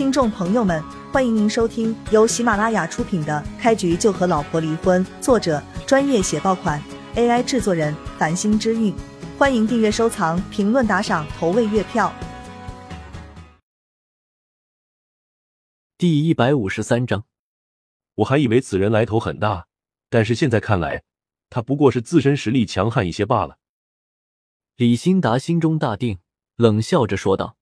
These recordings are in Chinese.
听众朋友们，欢迎您收听由喜马拉雅出品的《开局就和老婆离婚》，作者专业写爆款，AI 制作人繁星之韵。欢迎订阅、收藏、评论、打赏、投喂月票。第一百五十三章，我还以为此人来头很大，但是现在看来，他不过是自身实力强悍一些罢了。李兴达心中大定，冷笑着说道：“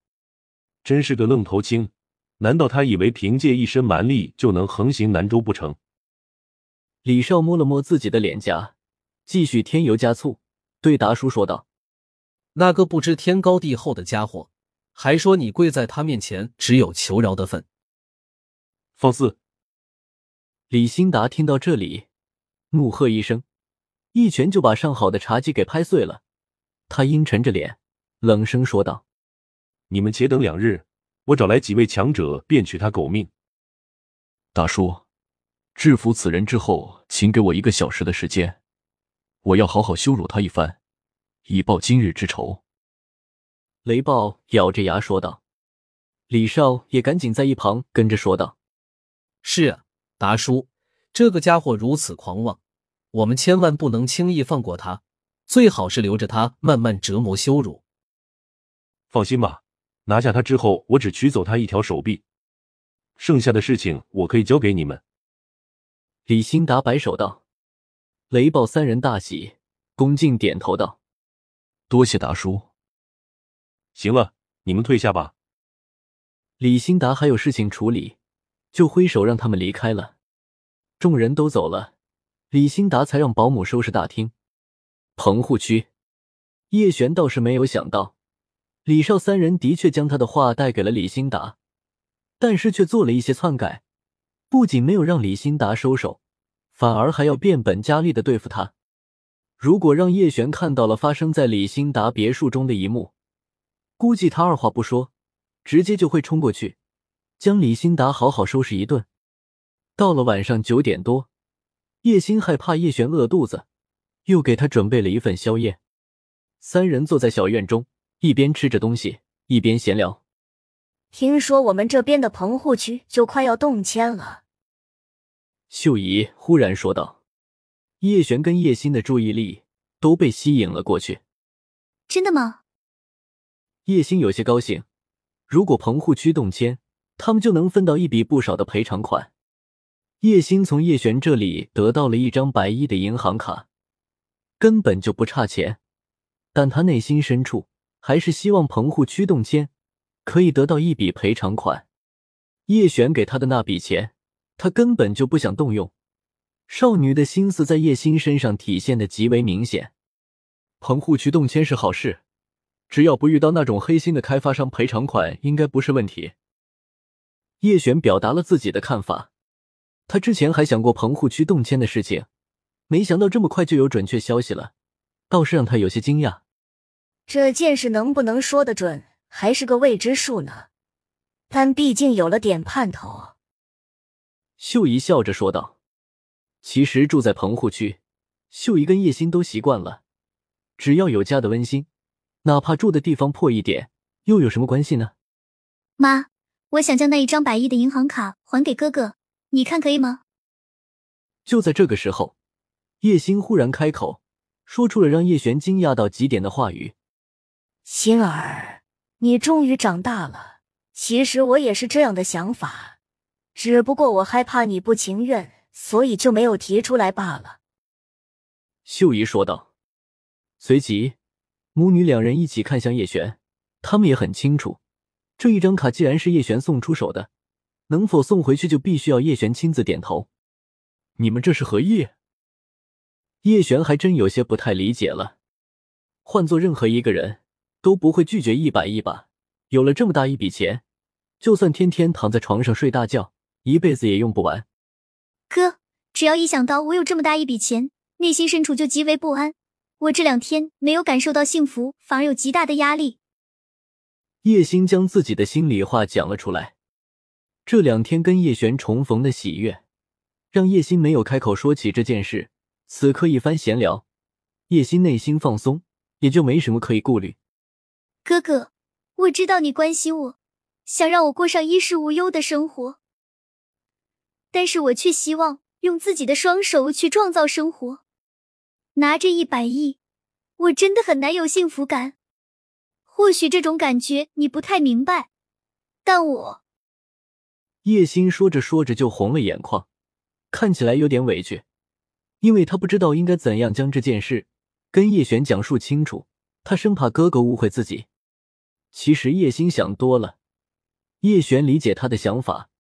真是个愣头青，难道他以为凭借一身蛮力就能横行南州不成？”李少摸了摸自己的脸颊，继续添油加醋，对达叔说道：“那个不知天高地厚的家伙，还说你跪在他面前只有求饶的份。”放肆！李兴达听到这里，怒喝一声，一拳就把上好的茶几给拍碎了。他阴沉着脸，冷声说道：“你们且等两日，我找来几位强者，便取他狗命。”大叔，制服此人之后，请给我一个小时的时间，我要好好羞辱他一番，以报今日之仇。”雷暴咬着牙说道。李少也赶紧在一旁跟着说道：“是啊，达叔，这个家伙如此狂妄，我们千万不能轻易放过他。”最好是留着他慢慢折磨羞辱。放心吧，拿下他之后，我只取走他一条手臂，剩下的事情我可以交给你们。李兴达摆手道。雷暴三人大喜，恭敬点头道：“多谢达叔。”行了，你们退下吧。李兴达还有事情处理，就挥手让他们离开了。众人都走了，李兴达才让保姆收拾大厅。棚户区，叶璇倒是没有想到，李少三人的确将他的话带给了李欣达，但是却做了一些篡改，不仅没有让李欣达收手，反而还要变本加厉的对付他。如果让叶璇看到了发生在李欣达别墅中的一幕，估计他二话不说，直接就会冲过去，将李欣达好好收拾一顿。到了晚上九点多，叶欣害怕叶璇饿肚子。又给他准备了一份宵夜，三人坐在小院中，一边吃着东西，一边闲聊。听说我们这边的棚户区就快要动迁了，秀姨忽然说道。叶璇跟叶欣的注意力都被吸引了过去。真的吗？叶欣有些高兴，如果棚户区动迁，他们就能分到一笔不少的赔偿款。叶欣从叶璇这里得到了一张百亿的银行卡。根本就不差钱，但他内心深处还是希望棚户区动迁可以得到一笔赔偿款。叶璇给他的那笔钱，他根本就不想动用。少女的心思在叶心身上体现的极为明显。棚户区动迁是好事，只要不遇到那种黑心的开发商，赔偿款应该不是问题。叶璇表达了自己的看法。他之前还想过棚户区动迁的事情。没想到这么快就有准确消息了，倒是让他有些惊讶。这件事能不能说得准，还是个未知数呢。但毕竟有了点盼头。秀姨笑着说道：“其实住在棚户区，秀姨跟叶心都习惯了。只要有家的温馨，哪怕住的地方破一点，又有什么关系呢？”妈，我想将那一张百亿的银行卡还给哥哥，你看可以吗？就在这个时候。叶星忽然开口，说出了让叶璇惊讶到极点的话语：“星儿，你终于长大了。其实我也是这样的想法，只不过我害怕你不情愿，所以就没有提出来罢了。”秀姨说道。随即，母女两人一起看向叶璇，他们也很清楚，这一张卡既然是叶璇送出手的，能否送回去就必须要叶璇亲自点头。你们这是何意？叶璇还真有些不太理解了，换做任何一个人都不会拒绝一百亿吧？有了这么大一笔钱，就算天天躺在床上睡大觉，一辈子也用不完。哥，只要一想到我有这么大一笔钱，内心深处就极为不安。我这两天没有感受到幸福，反而有极大的压力。叶星将自己的心里话讲了出来。这两天跟叶璇重逢的喜悦，让叶星没有开口说起这件事。此刻一番闲聊，叶心内心放松，也就没什么可以顾虑。哥哥，我知道你关心我，想让我过上衣食无忧的生活，但是我却希望用自己的双手去创造生活。拿着一百亿，我真的很难有幸福感。或许这种感觉你不太明白，但我……叶心说着说着就红了眼眶，看起来有点委屈，因为他不知道应该怎样将这件事跟叶璇讲述清楚，他生怕哥哥误会自己。其实叶心想多了，叶璇理解他的想法。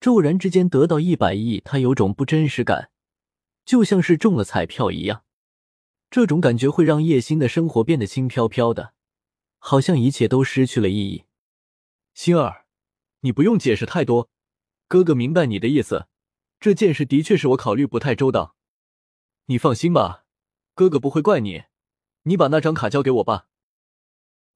骤然之间得到一百亿，他有种不真实感，就像是中了彩票一样。这种感觉会让叶心的生活变得轻飘飘的，好像一切都失去了意义。心儿，你不用解释太多，哥哥明白你的意思。这件事的确是我考虑不太周到，你放心吧，哥哥不会怪你。你把那张卡交给我吧。